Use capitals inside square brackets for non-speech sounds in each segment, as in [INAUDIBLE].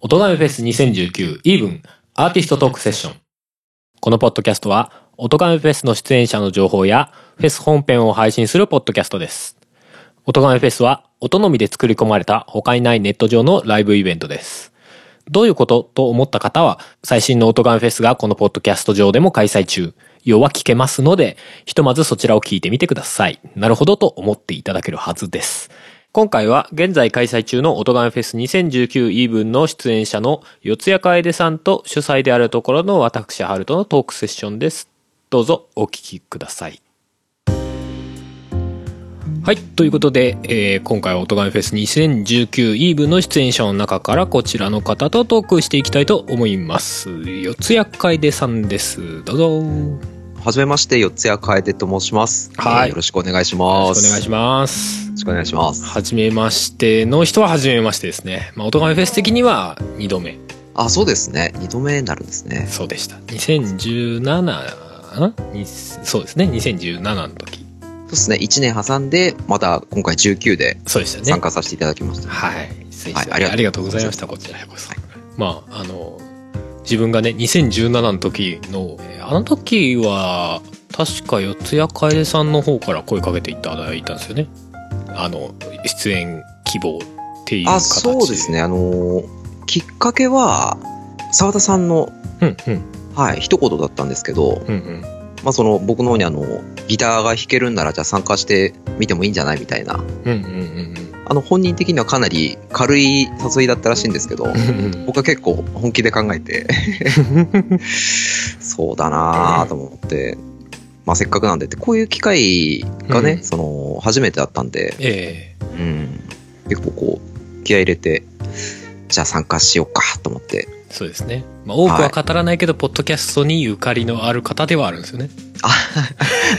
大人フェス2019イーブンアーティストトークセッション。このポッドキャストは、オトガメフェスの出演者の情報や、フェス本編を配信するポッドキャストです。オトガメフェスは、音のみで作り込まれた他にないネット上のライブイベントです。どういうことと思った方は、最新のオトガメフェスがこのポッドキャスト上でも開催中。要は聞けますので、ひとまずそちらを聞いてみてください。なるほどと思っていただけるはずです。今回は現在開催中のオトガメフェス2019イーブンの出演者の四谷楓さんと主催であるところの私ハルトのトークセッションです。どうぞお聞きください。はい。ということで、えー今回はオトガメフェス2019イーブンの出演者の中からこちらの方とトークしていきたいと思います。四谷楓さんです。どうぞ。よはじめまして、四谷楓と申します。はいえーよろしくお願いしろます。しくお願いします。よろしくお願いします。はじめましての人ははじめましてですね。まあ、オトガメフェス的には2度目。あ、そうですね。二度目になるんですね。そうでした。2017んにそうですね。2017の時。そうですね。一年挟んで、また今回19でそうでしたね。参加させていただきました。しましたはいありがとうございました。こちらこそ。はいまあ、あの、自分がね、2017の時の、えーあの時は、確か四谷楓さんの方から声かけていただいたんですよね。あの、出演希望っていう形で。あ、そうです。ね。あのーきっかけは、沢田さんの、うん、うん、はい、一言だったんですけど、うん、うん。まあその僕の方にあの、ギターが弾けるんならじゃあ参加してみてもいいんじゃない？みたいな。あの本人的にはかなり軽い誘いだったらしいんですけど。僕は結構本気で考えて、[LAUGHS] そうだなぁと思って、まあせっかくなんでって、こういう機会がね、うんその、初めてだったんで、ええうん、結構こう、気合い入れて、じゃあ参加しようかと思って、そうですね。まあ、多くは語らないけど、ポッドキャストにゆかりのある方ではあるんですよね。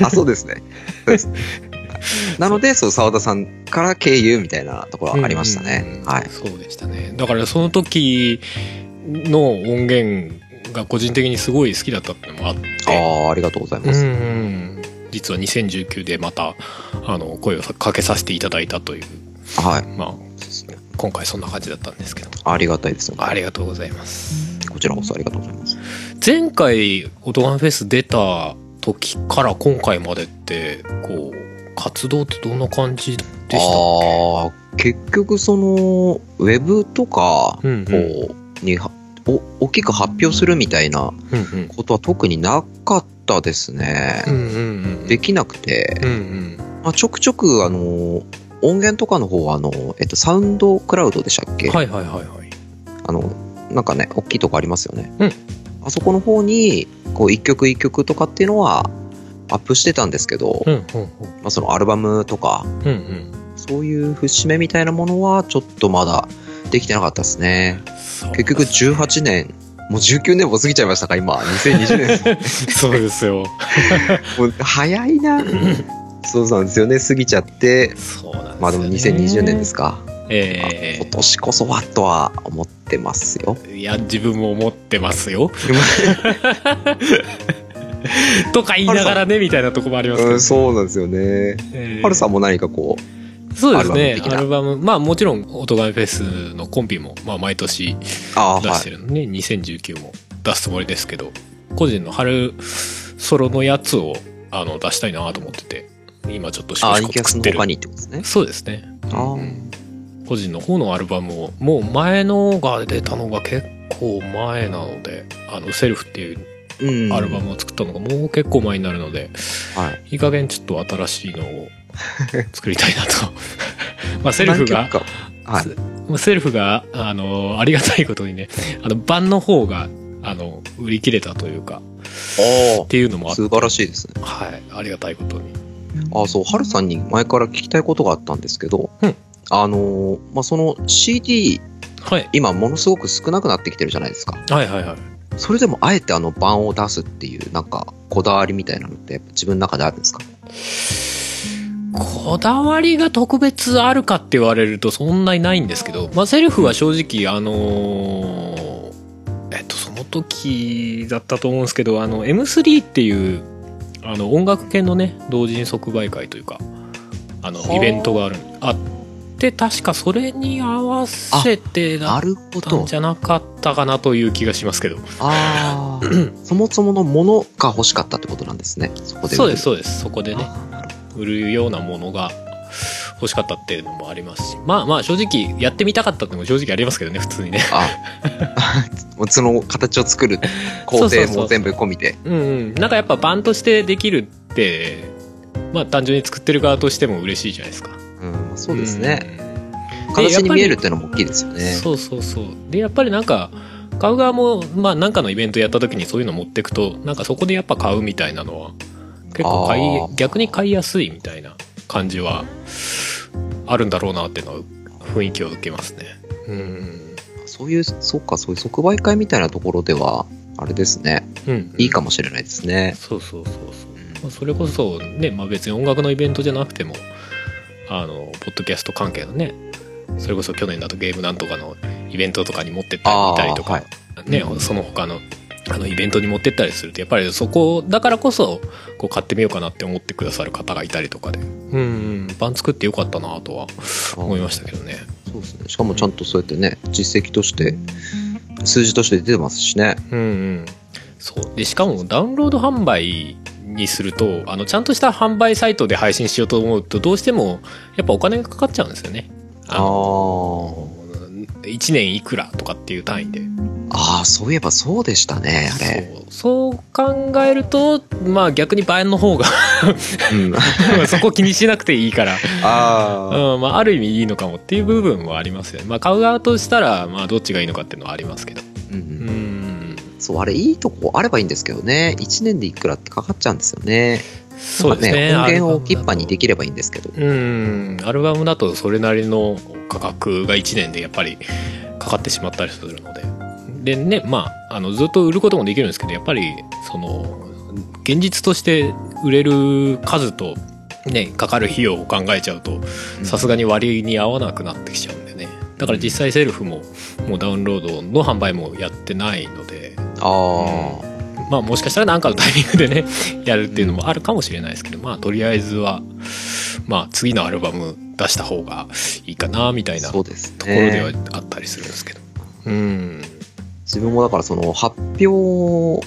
あ、そうですね。なので、そう、沢田さんから経由みたいなところはありましたうんうんうん。ねはい。そうでしたね。だからその時の音源が個人的にすごい好きだったってのもあって。ああ、ありがとうございうんます。うん。実は2019でまた、あの、声をかけさせていただいたという、はい。まあ、今回そんな感じだったんですけど。ありがたいですよね。ありがとうございます。こちらこそありがとうございます。前回、オトガンフェス出た時から今回までって、こう、活動ってどんな感じでしたああ、結局その、ウェブとか、うんうんこう、には、お、大きく発表するみたいなうんうん。ことは特になかったですね。うんうんうん。できなくて、うんうん。まあ、ちょくちょく、あの、音源とかの方は、あの、えっと、サウンドクラウドでしたっけ？はいはいはいはい。あの、なんかね、大きいとこありますよね。うんあそこの方に、こう、一曲一曲とかっていうのは、アップしてたんですけど、うんうんまあ、そのアルバムとか、うん。うんうん。そういう節目みたいなものは、ちょっとまだできてなかったですね。結局18年、もう19年も過ぎちゃいましたか、今。2020年です。[LAUGHS] そうですよ。[LAUGHS] もう早いな。そうなんですよね、過ぎちゃって。そうなんですよ、ね。まあでも2020年ですか。え今年こそはとは思ってますよ。えいや、自分も思ってますよ。[LAUGHS] [LAUGHS] とか言いながらね、みたいなとこもありますけど、うん、そうなんですよね。ええハルさんも何かこう、そうですねアルバムまあもちろんオトガメフェスのコンピも、まあ、毎年出はい。してるのね、2019も出すつもりですけど個人の春ソロのやつをあの出したいなと思ってて今ちょっとしアニキャス作ってるってことですね。そうですねああうん個人の方のアルバムをもう前のが出たのが結構前なのであのセルフっていううん。アルバムを作ったのがもう結構前になるので、はい。いい加減ちょっと新しいのを作りたいなと [LAUGHS] まあセルフがはい。まあセルフが、あの、ありがたいことにね、あの、版の方が、あの、売り切れたというか、おっていうのもあって、素晴らしいですね。はい、ありがたいことに。あそう、ハルさんに前から聞きたいことがあったんですけど、うんあのーまあ、その CD、はい。今ものすごく少なくなってきてるじゃないですか。はいはいはい。それでもあえてあの版を出すっていう、なんか、こだわりみたいなのって、自分の中であるんですか？こだわりが特別あるかって言われるとそんなにないんですけど、まあ、セルフは正直、あのーえっと、その時だったと思うんですけど、あの、M3 っていう、あの、音楽系のね、同人即売会というか、あの、はあ。イベントがある、あっって確かそれに合わせてだったんじ。ゃなかったかなという気がしますけどああ。[CLEARS THROAT] [CLEARS THROAT] そもそものものが欲しかったってことなんですね。そこで。そうですそうですそこでね売るようなものが欲しかったっていうのもありますしまあまあ正直やってみたかったってのも正直ありますけどね普通にねどあ、[LAUGHS] その形を作る [LAUGHS] 工程も全部込みで。うんうんなんかやっぱバンとしてできるってまあ単純に作ってる側としても嬉しいじゃないですかうん、そうですね。うん形に見えるっでていうのも大きいですよね。そうそうそうでやっぱりなんか買う側もまあなんかのイベントやった時にそういうの持ってくとなんかそこでやっぱ買うみたいなのは結構買い逆に買いやすいみたいな感じはあるんだろうなっていうのは雰囲気を受けますねうんそういう、そうか、そういう即売会みたいなところでは、あれですね。うんいいかもしれないですね。そうそうそうそうまあそれこそね、まあ、別に音楽のイベントじゃなくてもあのポッドキャスト関係のねそれこそ去年だとゲームなんとかのイベントとかに持ってったり見たりとか、あーね、うんその他のあのイベントに持ってったりするとやっぱりそこだからこそこう買ってみようかなって思ってくださる方がいたりとかでうんうん。パン作ってよかったなとは思いましたけどね。そうですね。しかもちゃんとそうやってね、実績として、数字として出てますしね。うんうん。そう。でしかもダウンロード販売にするとあのちゃんとした販売サイトで配信しようと思うとどうしてもやっぱお金がかかっちゃうんですよね。あのー1年いくらとかっていう単位で。あー、そういえばそうでしたね、あれ。そう考えるとまあ逆に倍の方がうん。[LAUGHS] そこ気にしなくていいから、ああ。うんまあ、ある意味いいのかもっていう部分もありますよね。まあ買う側としたらまあどっちがいいのかっていうのはありますけど。うんううんんそう、あれいいとこあればいいんですけどね。1年でいくらってかかっちゃうんですよね。そうですね。音源を置きっぱにできればいいんですけど。うん。アルバムだとそれなりの価格が1年でやっぱりかかってしまったりするので。でねまああのずっと売ることもできるんですけどやっぱりその現実として売れる数とねかかる費用を考えちゃうとさすがに割に合わなくなってきちゃうんでね。だから実際セルフももうダウンロードの販売もやってないのでああ。まあもしかしたら何かのタイミングでね [LAUGHS] やるっていうのもあるかもしれないですけどまあとりあえずはまあ次のアルバム出した方がいいかなみたいなとこそうですろではね。あったりするんですけどうん自分もだからその発表を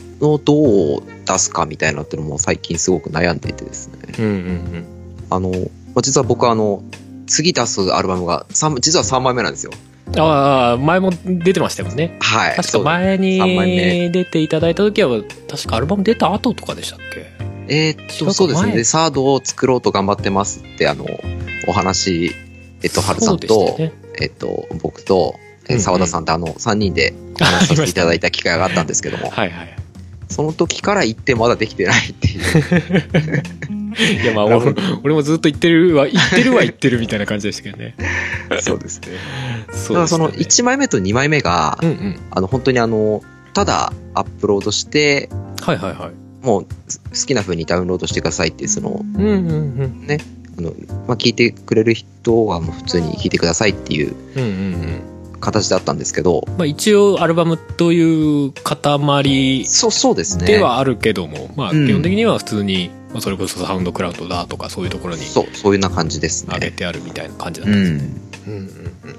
どう出すかみたいなっていうのも最近すごく悩んでいてですね。うんうんあの、まあ実は僕はあの、次出すアルバムが三実は3枚目なんですよ。うんああ前も出てましたよね。はい。確か前に出ていただいた時は確かアルバム出た後とかでしたっけ？えーっと、そうですね。前で、サードを作ろうと頑張ってますって、あの、お話、えっと、春さんと、ね。えっと、僕と、澤田さんとあの、3人でお話しさせていただいた機会があったんですけども、はいはい。その時から行ってまだできてないっていう。[LAUGHS] いやまあ俺俺もずっと言ってるは言ってるは言ってるみたいな感じでしたけどね。そうですね。そだからそのでしたね1枚目と2枚目が、うんうん。あの、本当にあの、ただアップロードして、はいはいはい。もうす好きな風にダウンロードしてくださいってその、うんうんうん。あの、まあ、聞いてくれる人はもう普通に聞いてくださいっていううんうんうん。形だったんですけど、まあ一応アルバムという塊そう、そうですね。ではあるけども、まあうん。基本的には普通に、まあ、それこそサウンドクラウドだとかそういうところにそう、そういうような感じです上げね。てあるみたいな感じだっうん。たんですね。うんうんうん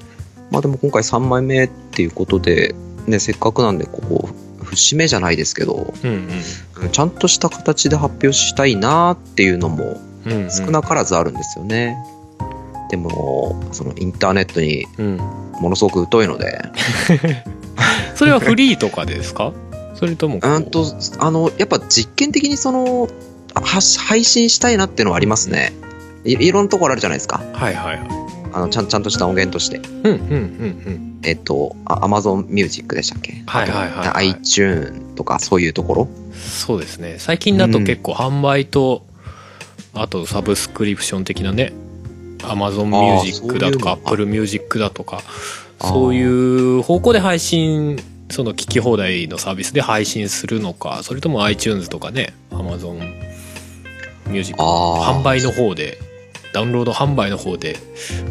まあでも今回3枚目っていうことで、ね、せっかくなんで、ここ、節目じゃないですけど、うんうんちゃんとした形で発表したいなっていうのもうんうんうん少なからずあるんですよね。でも、そのインターネットにうんものすごく疎いので、[LAUGHS] それはフリーとかですか？それともこううんと、あの、やっぱ実験的にその、は配信したいなっていうのはありますね。いいろんなところあるじゃないですか。はいはいはい。あの、ちゃん、ちゃんとした音源として。うんうんうんえっと、あ Amazon Music でしたっけ？はいはいはいはい。iTune とかそういうところ？うんそうですね。最近だと結構販売と、あとサブスクリプション的なね Amazon あー Music だとかそういうの。Apple Music だとかそういう方向で配信その聞き放題のサービスで配信するのかそれとも iTunes とかね Amazon Music あー販売の方でダウンロード販売の方で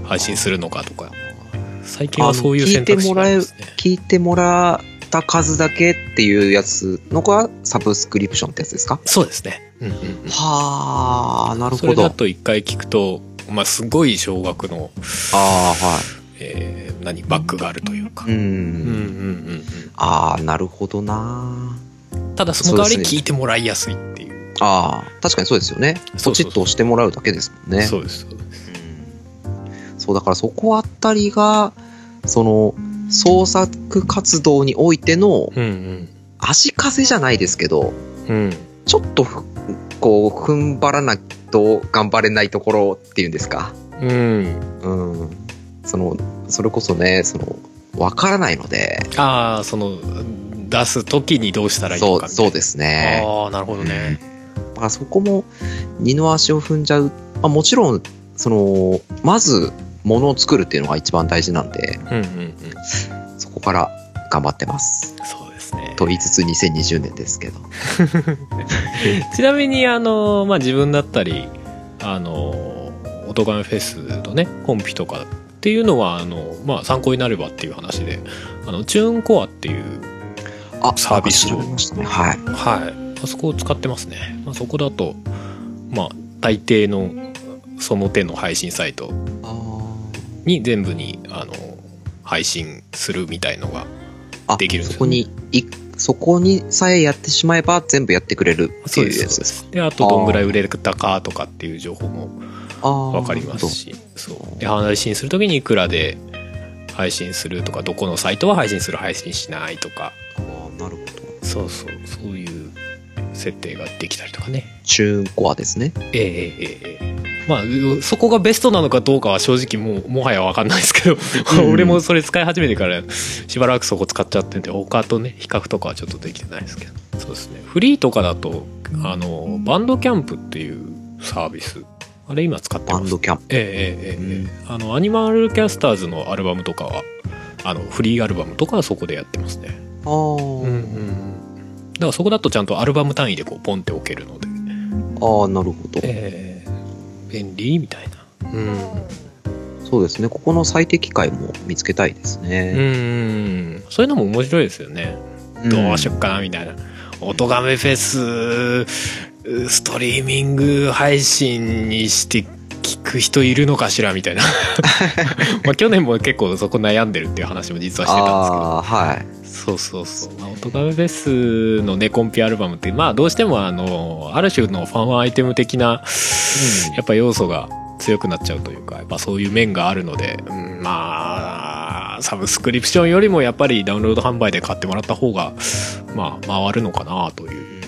配信するのかとか最近はそういう選択肢がありますね聞いてもらった数だけっていうやつのがサブスクリプションってやつですか？そうですね、うんうんうんはあ、なるほど。それだと一回聞くとまあ、すごい小学の、ああ、はい。えー何、バックがあるというか。うん。うんうんうんああ、なるほどなうん。ただ、その代わり聞いてもらいやすい。ああ、確かにそうですよね。そうそうそうポチッと押してもらうだけですもんね。そうです。そうだからそこあたりが、その、創作活動においてのうん足かせじゃないですけど、うん。うん。ちょっとふ、こう、踏ん張らないと頑張れないところっていうんですか。うん。うん。その、それこそね、その、わからないので、ああ、その、出す時にどうしたらいいのそう、かみたいな。そうですね。ああ、なるほどね。だからそこも二の足を踏んじゃう。まあ、もちろん、その、まず、ものを作るっていうのが一番大事なんで、うんうんうん。そこから頑張ってます。そうですね。と言いつつ2020年ですけど。[LAUGHS] ちなみに、あの、まあ、自分だったり、あの、オトガメフェスのね、コンピとかっていうのは、あの、まあ、参考になればっていう話で、あの、チューンコアっていう、あ、サービスをね。はい。はい。あそこを使ってますね。まあ、そこだと、まあ、大抵の、その手の配信サイトあに全部に、あの、配信するみたいのが、できるんですよそこに、い、そこにさえやってしまえば全部やってくれるっていうやつですか。で、あと、どんぐらい売れたかとかっていう情報もああ。わかりますし、そう。で、配信するときにいくらで配信するとか、どこのサイトは配信する、配信しないとか。あーなるほど。そうそう、そういう設定ができたりとかね。チューンコアですね。ええええええまあ、うそこがベストなのかどうかは正直もう、[LAUGHS] もはやわかんないですけど、うん俺もそれ使い始めてから、しばらくそこ使っちゃってて、他とね、比較とかはちょっとできてないですけど。そうですね。フリーとかだと、あの、バンドキャンプっていうサービス。あれ今使ってます。バンドキャンプ。ええええええあの、アニマルキャスターズのアルバムとかは、あの、フリーアルバムとかはそこでやってますね。ああ、うんうん。だからそこだとちゃんとアルバム単位でこう、ポンって置けるので。ああ、なるほど。ええ便利みたいな。うん。そうですね。ここの最適解も見つけたいですうね。ん。そういうのも面白いですよね。どうしよっかなみたいな。音ガメフェス、ストリーミング配信にして聞く人いるのかしらみたいな。[LAUGHS] まあ去年も結構そこ悩んでるっていう話も実はしてたんですけど。ああ、はい。そうそうそう。まあ、音ガメフェスのね、コンピアルバムって、まあどうしてもあの、ある種のファンアイテム的な、やっぱ要素が強くなっちゃうというか、やっぱそういう面があるので、うん、まあ、サブスクリプションよりもやっぱりダウンロード販売で買ってもらった方が、まあ、回るのかなという、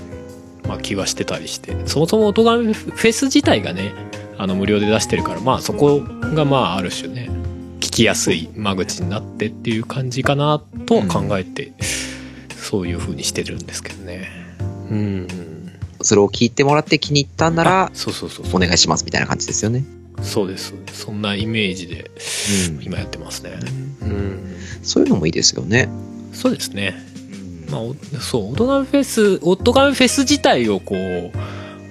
まあ気はしてたりして、そもそも音ガメフェス自体がね、あの無料で出してるから、まあそこがまあある種ね、聞きやすい間口になってっていう感じかなとは考えて、そういう風にしてるんですけどね。うん。それを聞いてもらって気に入ったんなあら、そうそうそう。お願いしますみたいな感じですよね。そうです。そんなイメージでうん今やってますね。うん。そういうのもいいですよね。そうですね。まあ、おそう、オトガメフェス、オトガメフェス自体をこう、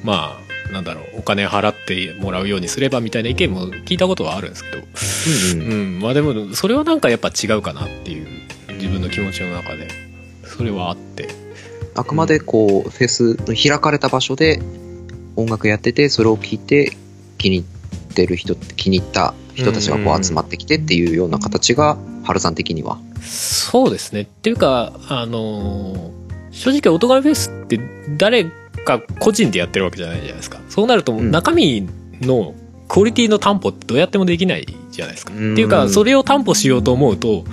まあ、なんだろう、お金払ってもらうようにすればみたいな意見も聞いたことはあるんですけど、うんうんうん、まあでも、それはなんかやっぱ違うかなっていう、自分の気持ちの中で、それはあって。あくまでこう、フェスの開かれた場所で音楽やってて、それを聞いて気に入ってる人って、気に入った人たちがこう集まってきてっていうような形が、春さん的には。そうですね。っていうか、あのー正直オトガメフェスって誰か個人でやってるわけじゃないじゃないですか。そうなるとうん中身のクオリティの担保ってどうやってもできないじゃないですか。うんっていうか、それを担保しようと思うと、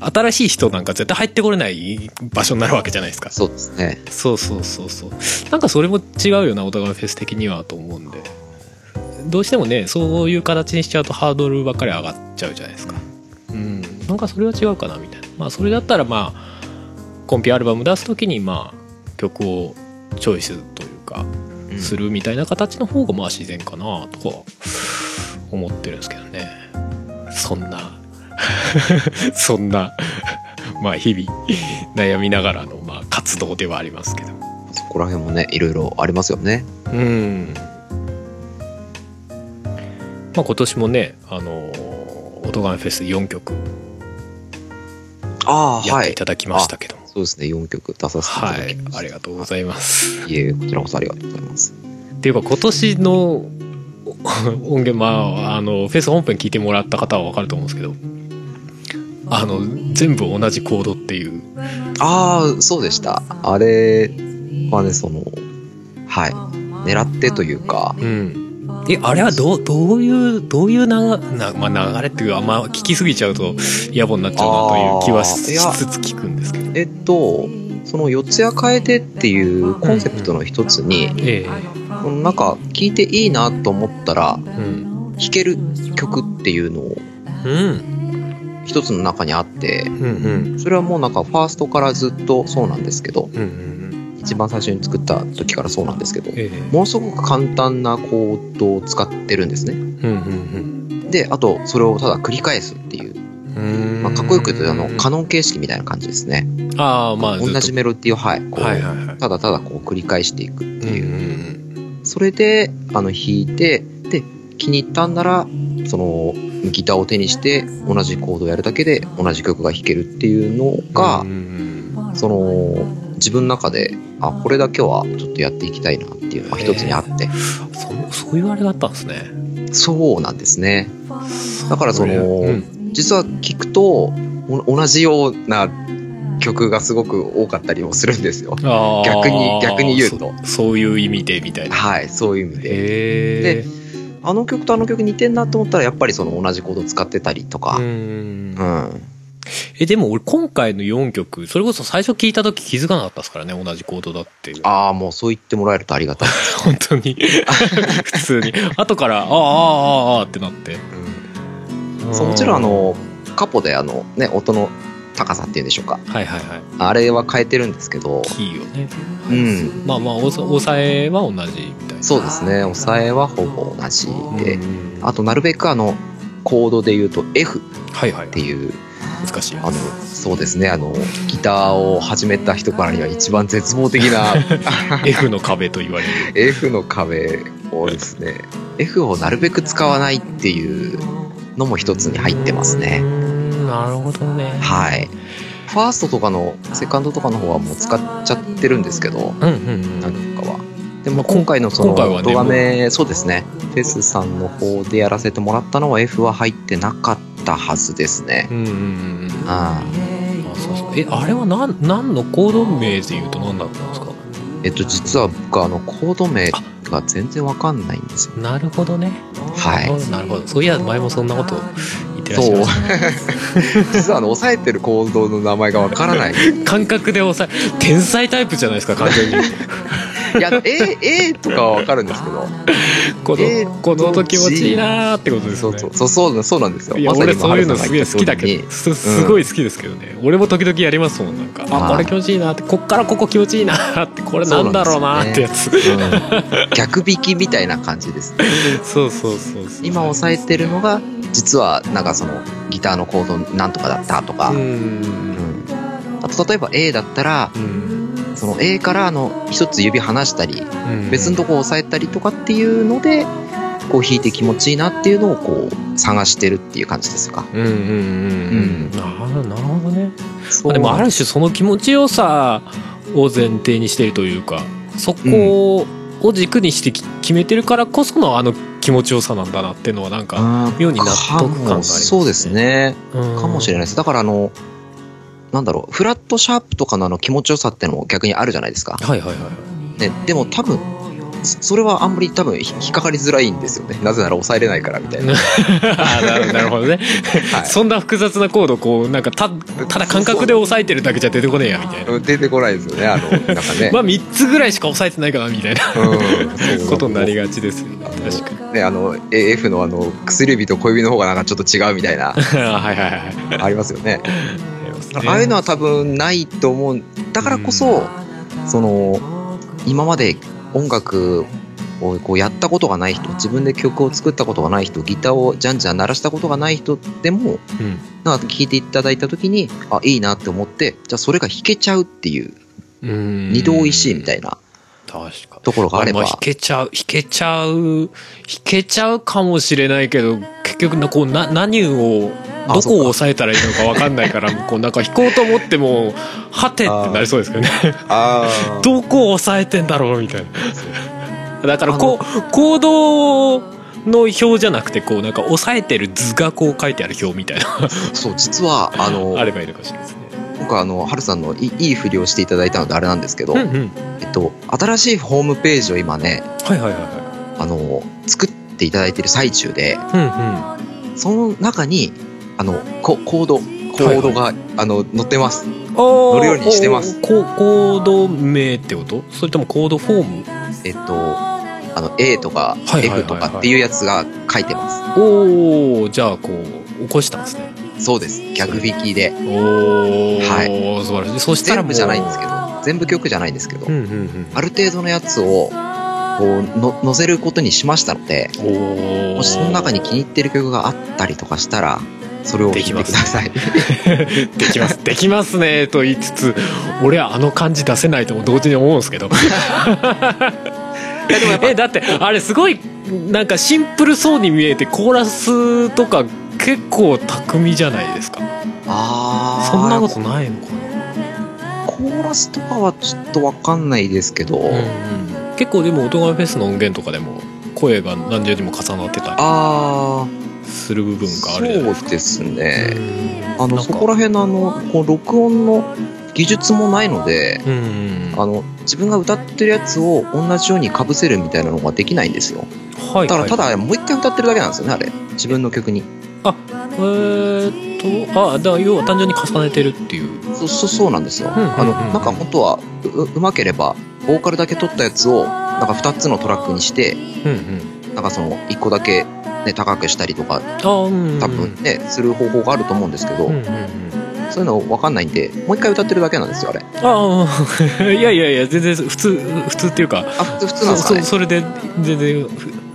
新しい人なんか絶対入ってこれない場所になるわけじゃないですか。そうですね。そうそうそうそう。なんかそれも違うよな、オトガメフェス的にはと思うんで。どうしてもね、そういう形にしちゃうとハードルばっかり上がっちゃうじゃないですか。うん。なんかそれは違うかな、みたいな。まあそれだったらまあ、コンピアルバム出すときにまあ、曲をチョイスというか、うんするみたいな形の方がまあ自然かな、とか思ってるんですけどね。そんな、[LAUGHS] そんな、まあ日々悩みながらのまあ活動ではありますけど。そこら辺もね、いろいろありますよね。うん。まあ今年もね、あの、オトガメフェス4曲やってい。ただきましたけども。そうですね、4曲出させていたはいだきまし、た。ありがとうございます。いえ、こちらこそありがとうございます。っていうか今年の [LAUGHS] 音源まああのフェス本編聞いてもらった方は分かると思うんですけどあの全部同じコードっていうああ、そうでした。あれはね、その、はい。狙ってというか、うんえあれはどうどういうどういうなな、まあ、流れっていうかあんま聞きすぎちゃうと野暮になっちゃうなという気はしつつ聞くんですけど。えっと、その四谷楓っていうコンセプトの一つに、えこのなんか聴いていいなと思ったらえうん。弾ける曲っていうのをうん。一つの中にあって、うんうん。それはもうなんかファーストからずっとそうなんですけど、うんうん一番最初に作った時からそうなんですけど、ええ。ものすごく簡単なコードを使ってるんですね。うんうんで、あと、それをただ繰り返すっていう、うん。まあ、かっこよく言うと、あの、カノン形式みたいな感じですね。ああまあ同じメロディーを、はい、こう、はいはいはい。ただただこう繰り返していくっていう。うんそれで、あの、弾いて、で、気に入ったんなら、その、ギターを手にして、同じコードをやるだけで同じ曲が弾けるっていうのが、うんうんその、自分の中で、あ、これだけはちょっとやっていきたいなっていうのが一つにあって、そそういうあれがあったんですね。そうなんですね。だからその、うん。実は聞くと、お同じような曲がすごく多かったりもするんですよ。逆に逆に言うと。そそういう意味でみたいな。はい、そういう意味で。へえあの曲とあの曲似てんなと思ったら、やっぱりその同じコード使ってたりとか。う、うん。えでも俺今回の4曲それこそ最初聞いた時気づかなかったですからね同じコードだって。いうああ、もうそう言ってもらえるとありがたい。[LAUGHS] 本当に。[LAUGHS] 普通に。後からああああああってなって。そうもちろんあの、カポであの、ね、音の高さっていうんでしょうか。はいはいはい。あれは変えてるんですけど、キーをね。うん。まあまあ抑えは同じみたいな。そうですね。抑えはほぼ同じで、うん。あとなるべくあの、コードで言うと F っはいはい。ていう、難しいあの、そうですね、あの、ギターを始めた人からには一番絶望的な [LAUGHS] F の壁と言われる F の壁をですね、F をなるべく使わないっていうのも一つに入ってますね。うんなるほどねはい。ファーストとかの、セカンドとかの方はもう使っちゃってるんですけど、うんうんうん何かは。でも今回のその、今回はね動画め、そうですね、フェスさんの方でやらせてもらったのは F は入ってなかったはずですね。うんうんうんうん。ああ。そうそう。えあれは何何のコード名で言うと何だったんですか？えっと、実は僕、あの、コード名が全然わかんないんですよ。なるほどね。はい。なるほどそういや前もそんなこと言ってらっしゃいそう。まし。実はあの、押さえてるコードの名前がわからない。た [LAUGHS] 感覚で押さえ天才タイプじゃないですか完全にいや、あの A、A とかはわかるんですけど。こえーのこの音気持ちいいなーってことですね。そうそう、そう、そうそうなんですよ。いや俺そういうのすげえ好きだ今けどすすごい好きですけどね、俺も時々やりますもんなんか。あはい。これ気持ちいいなって。こっからここ気持ちいいなって。これなんだろうなってやつ。うん [LAUGHS] 逆弾きみたいな感じです。そうそうそうそう。今押さえてるのが、実はなんかその、ギターのコードなんとかだったとか。ううんん。あと例えば A だったら、うんその A からあの、一つ指離したり、うん。別のとこ押さえたりとかっていうので、こう弾いて気持ちいいなっていうのをこう探してるっていう感じですか。うんうんうんうん。なるほどね。そまあでもある種その気持ちよさを前提にしているというかそこを軸にしてき決めてるからこそのあの気持ちよさなんだなっていうのはなんか妙に納得感がありますね。かもそうですね。かかもしれないです。だからあの、なんだろう、フラットシャープとかのあの気持ちよさってのも逆にあるじゃないですか。はいはいはいね、でも多分、そそれはあんまり多分引っかかりづらいんですよね。なぜなら抑えれないからみたいな。[LAUGHS] あなるなるほどね、はいそんな複雑なコードこうなんかたただ感覚で押さえてるだけじゃ出てこねえやみたいな出てこないですよね、あの、なんかね。[LAUGHS] まあ3つぐらいしか押さえてないかなみたいなうんことになりがちですよね確かにね、あの、AF のあの、薬指と小指の方がなんかちょっと違うみたいな、[LAUGHS] はいはいはいありますよね。あああいうのは多分ないと思う。だからこそ、その、今まで音楽をこうやったことがない人、自分で曲を作ったことがない人、ギターをじゃんじゃん鳴らしたことがない人でも、うん。なんか聴いていただいた時に、あ、いいなって思って、じゃあそれが弾けちゃうっていう、うん。二度おいしいみたいな確かところがあれば、まあ弾けちゃう弾けちゃう弾けちゃうかもしれないけど結局なこうな何をどこを押さえたらいいのか分かんないからこうなんか弾こうと思ってもはてってなりそうですけどね。あ [LAUGHS] どこを押さえてんだろうみたいな。[LAUGHS] だからこうコードをの表じゃなくてこうなんか押さえてる図がこう書いてある表みたいな。そう、実は、あの [LAUGHS] あ、ればいいのかもしれないですね。今回あの、はるさんのいいいいふりをしていただいたのであれなんですけど、うんうん。えっと、新しいホームページを今ね、はいはいはいはあの、作っていただいている最中で、い。うんうん。その中に、あの、ココード、コードが、あの、載ってます。乗るようにしてますココード名ってこと？それともコードフォーム？えっと、あの、A とかはいはいはいはい F とかっていうやつが書いてます。おおじゃあこう起こしたんですねそうです。逆引きで。おおは素晴らしい。そしたらもう全部じゃないんですけど、全部曲じゃないんですけど、うんうんある程度のやつを、こうの、載せることにしましたので、もしその中に気に入ってる曲があったりとかしたら、それを弾いてください。できます。[LAUGHS] できます。ねと言いつつ俺はあの感じ出せないとも同時に思うんですけど。[LAUGHS] えだってあれすごいなんかシンプルそうに見えてコーラスとか結構巧みじゃないですか。あーそんなことないのかコーラスとかはちょっとわかんないですけど、な、結構でも音楽フェスの音源とかでも声が何重にも重なってたりあする部分あ、があるじゃないですか。そうですね。うん。あの、なんか。そこら辺のあの、こう、録音の技術もないので、うんうんあの、自分が歌ってるやつを同じように被せるみたいなのができないんですよ。はいだから、たはいだ、もう一回歌ってるだけなんですよね、あれ。自分の曲に。えーっとあだから要は単純に重ねてるっていう。そう、そう、そうなんですよ。んうんうん。あの、なんか本当はう、うまければ、ボーカルだけ取ったやつを、なんか二つのトラックにして、うんうん。なんかその、一個だけ、ね、高くしたりとか、あうんうん。多分ね、する方法があると思うんですけど、うんうんうんそういうの分かんないんで、もう一回歌ってるだけなんですよ、あれ。ああ [LAUGHS] いやいやいや全然普通普通っていうかあ、普通、普通なんですかね。それで全然。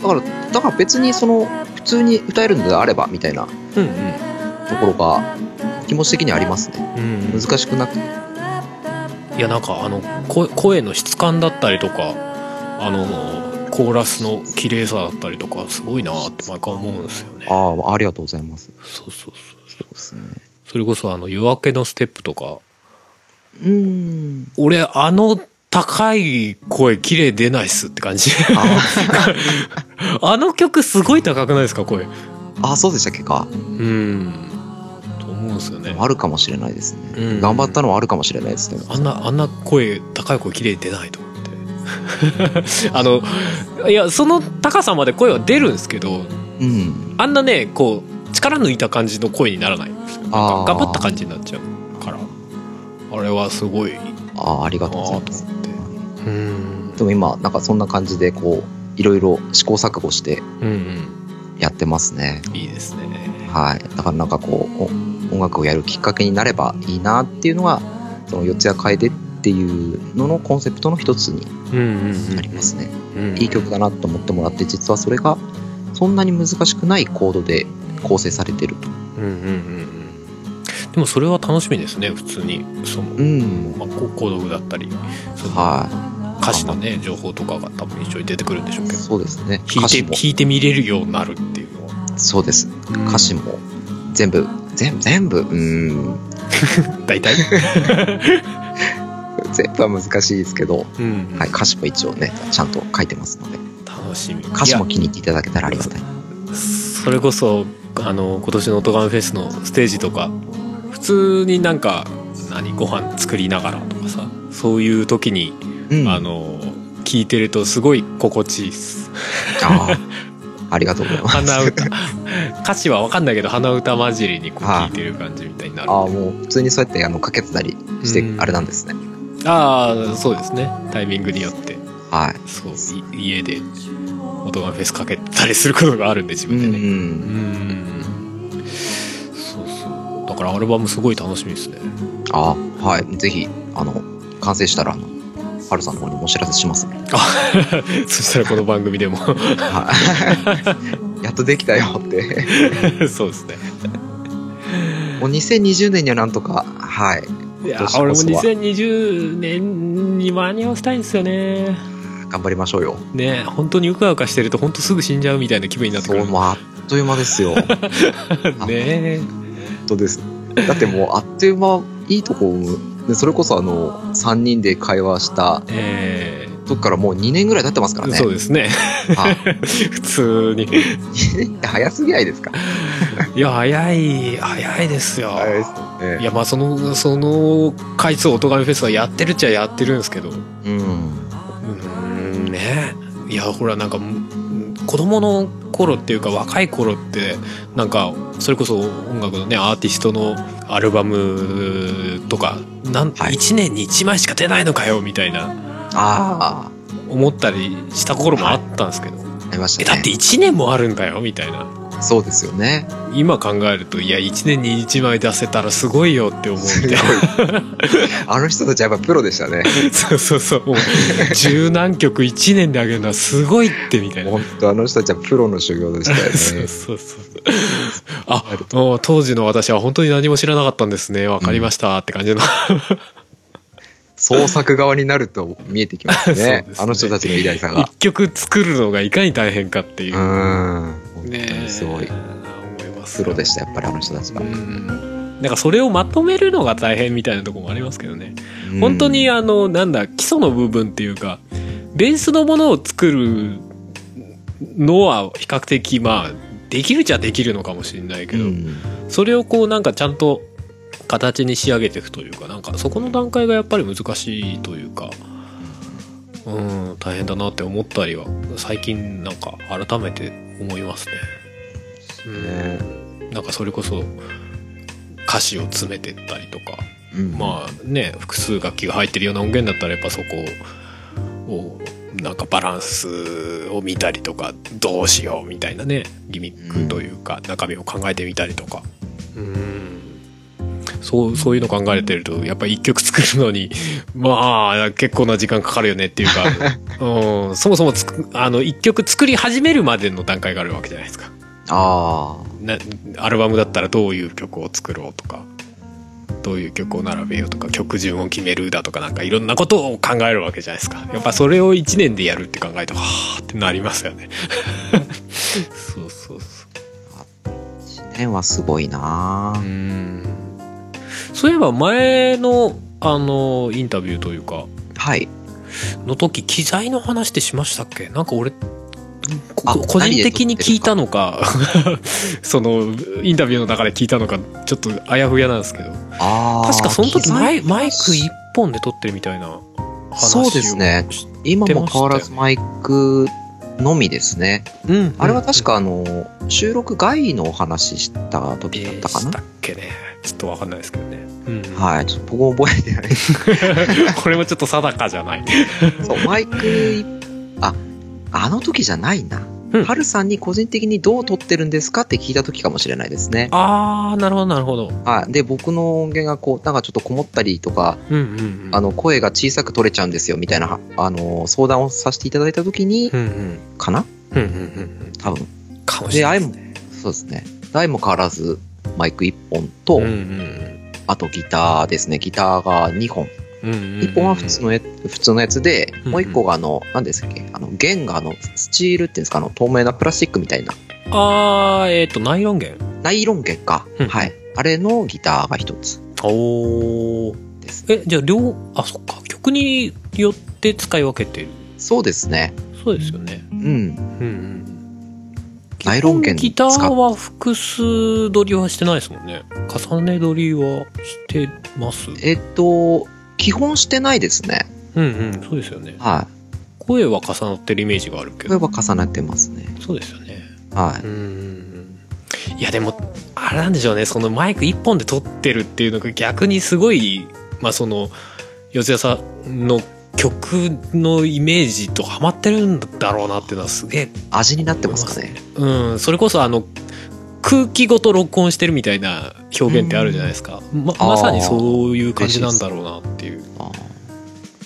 だから、だから別にその、普通に歌えるのであれば、みたいな。うんところが、気持ち的にありますね。うんうん。難しくなくいやなんかあの声声の質感だったりとかあのコーラスの綺麗さだったりとかすごいなって毎回思うんですよね。ああ、ありがとうございます。そうそうそう。そうですね。それこそあの夜明けのステップとかうーん。俺あの高い声綺麗出ないっすって感じあ [LAUGHS] あの曲すごい高くないですか声？あ、そうでしたっけか。うんと思うんですよねあるかもしれないですね。うん頑張ったのはあるかもしれないですね。あんなあんな声高い声綺麗に出ないと思って [LAUGHS] あのいやその高さまで声は出るんですけどうん。あんなねこう力抜いた感じの声にならないなんか頑張った感じになっちゃうからあれはすごいなああ、ありがあとうございます。でも今、なんかそんな感じで、こう、いろいろ試行錯誤してうんやってますね。うんいいですねはい。だからなんかこう、お音楽をやるきっかけになればいいなっていうのが、その四谷楓っていうののコンセプトの一つにうんうんなりますね。うんいい曲だなと思ってもらって、実はそれがそんなに難しくないコードで構成されてると。うんうんうんうんでもそれは楽しみですね普通にその、うん。まあ、こ購読だったりそのは歌詞のね情報とかが多分一緒に出てくるんでしょうい。けどそうですね。弾いて弾いてみれるようになるっていうのは、そうです。歌詞も全部、全部、全部、うーん。[LAUGHS] 大体？[LAUGHS] 全部は難しいですけど、うん、はい、歌詞も一応ね、ちゃんと書いてますので、楽しみ歌詞もい気に入っていただけたらありがたい。やそれこそあの今年の「オトガメフェス」のステージとか普通になんか何ご飯作りながらとかさそういう時に、うん。あの聞いてるとすごい心地いいっすあーありがとうございます。鼻歌歌詞は分かんないけど鼻歌混じりにこう聞いてる感じみたいになるああ、もう普通にそうやってあのかけてたりしてう、んあれなんですね。ああそうですねタイミングによってはい。そうい家で音がフェスかけたりすることがあるんで自う分でねうんん。からアルバムすごい楽しみですねああ、はい。ぜひ、あの、完成したら、あの、ハルさんの方にもお知らせしますね。あ [LAUGHS] そしたらこの番組でもはい。[LAUGHS] やっとできたよって。[LAUGHS] そうですねもう2020年にはなんとか、はい。いや俺も2020年に間に合わせたいんですよね頑張りましょうよ。ね本当にうかうかしてると本当すぐ死んじゃうみたいな気分になってくそう、るもうあっという間ですよ。本ね当です。だってもうあっという間、いいとこ、ねそれこそあの、3人で会話したえ時からもう2年ぐらい経ってますからね。そうですね。はい [LAUGHS] 普通に。2年って早すぎないですか？いや、早い、早いですよ。早いですよね。いや、まあ、その、その回数、おとがめフェスはやってるっちゃやってるんですけど。ううん。ーん、ね。いや、ほら、なんか、うん子供の頃っていうか、若い頃って、なんか、それこそ音楽のね、アーティストのアルバムとか、なん、はい1年に1枚しか出ないのかよ、みたいな、あ思ったりした頃もあったんですけど。あ、ありましえ、たね。だって1年もあるんだよ、みたいな。そうですよね。今考えると、いや、1年に1枚出せたらすごいよって思うみたいな。。あの人たちやっぱプロでしたね。[LAUGHS] そうそうそう。もう、十何曲1年であげるのはすごいって、みたいな。本当あの人たちはプロの修行でしたよ [LAUGHS] そうね。そうそう。あ、当時の私は本当に何も知らなかったんですね。わかりましたって感じの。創作側になると見えてきますね [LAUGHS] ね。あの人たちの偉大さが一。曲作るのがいかに大変かっていうねすごい。思います。プロでした、やっぱりあの人たちがう。ん。なんかそれをまとめるのが大変みたいなところもありますけどね。本当にあのなんだ基礎の部分っていうかベースのものを作るのは比較的まあできるっちゃできるのかもしれないけど、うんそれをこうなんかちゃんと形に仕上げていくというかなんかそこの段階がやっぱり難しいというかうん大変だなって思ったりは最近なんか改めて思いますね。うん、なんかそれこそ歌詞を詰めてったりとか。うん。まあね複数楽器が入ってるような音源だったらやっぱそこをなんかバランスを見たりとかどうしようみたいなねギミックというか中身を考えてみたりとか。うんそうそういうの考えてるとやっぱ一曲作るのに [LAUGHS] まあ結構な時間かかるよねっていうか、[LAUGHS] うん、そもそもつくあの一曲作り始めるまでの段階があるわけじゃないですか。あなアルバムだったらどういう曲を作ろうとかどういう曲を並べようとか曲順を決めるだとかなんかいろんなことを考えるわけじゃないですか。やっぱそれを1年でやるって考えるとはあってなりますよね。[LAUGHS] そうそうそあ、1年はすごいなううんそういえば前のあのインタビューというかはい。の時機材の話ってしましたっけ？なんか俺個人的に聞いたのか [LAUGHS] そのインタビューの中で聞いたのかちょっとあやふやなんですけど。確かその時マイマイク一本で撮ってるみたいな話をそうですね今も変わらずマイクのみですね。うんあれは確かあの、収録外のお話しした時だったかな？でした。っけねちょっとわかんないですけどね、うんはい。ちょっと僕も覚えてないです。[LAUGHS] これもちょっと定かじゃないそう、マイク、あ、あの時じゃないな。うんハルさんに個人的にどう撮ってるんですかって聞いた時かもしれないですね。ああなるほどなるほどはい。で、僕の音源がこう、なんかちょっとこもったりとか、うんうんうんあの、声が小さく取れちゃうんですよ、みたいな、あの、相談をさせていただいた時にう、んうんかな？うんうんうん多分。かもしれないですでねそうですね。台も変わらず、マイク1本と、うんうんあとギターですね。ギターが2本。うんうんうん1本は普通のや普通のやつで、うんもう1個があの、何ですっけ？あの、弦があの、スチールっていうんですか？あの、透明なプラスチックみたいな。あーえっ、とナイロン弦ナイロン弦か。うんはい。あれのギターが1つおーです。えじゃあ両あそっか曲によって使い分けてるそうですね。そうですよねうん。うんうんナイロン弦ギターは複数取りはしてないですもんね。重ね取りはしてます？えっと、基本してないですね。うんうんそうですよね。は声は重なってるイメージがあるけど。は重なってますね。そうですよね。はい。うん。いやでもあれなんでしょうね。そのマイク一本で撮ってるっていうのが逆にすごいまあその四谷さんの曲のイメージとハマってるんだろうなっていうのはすげえ。味になってますかね。うんそれこそあの空気ごと録音してるみたいな表現ってあるじゃないですか、ままさにそういう感じなんだろうなっていう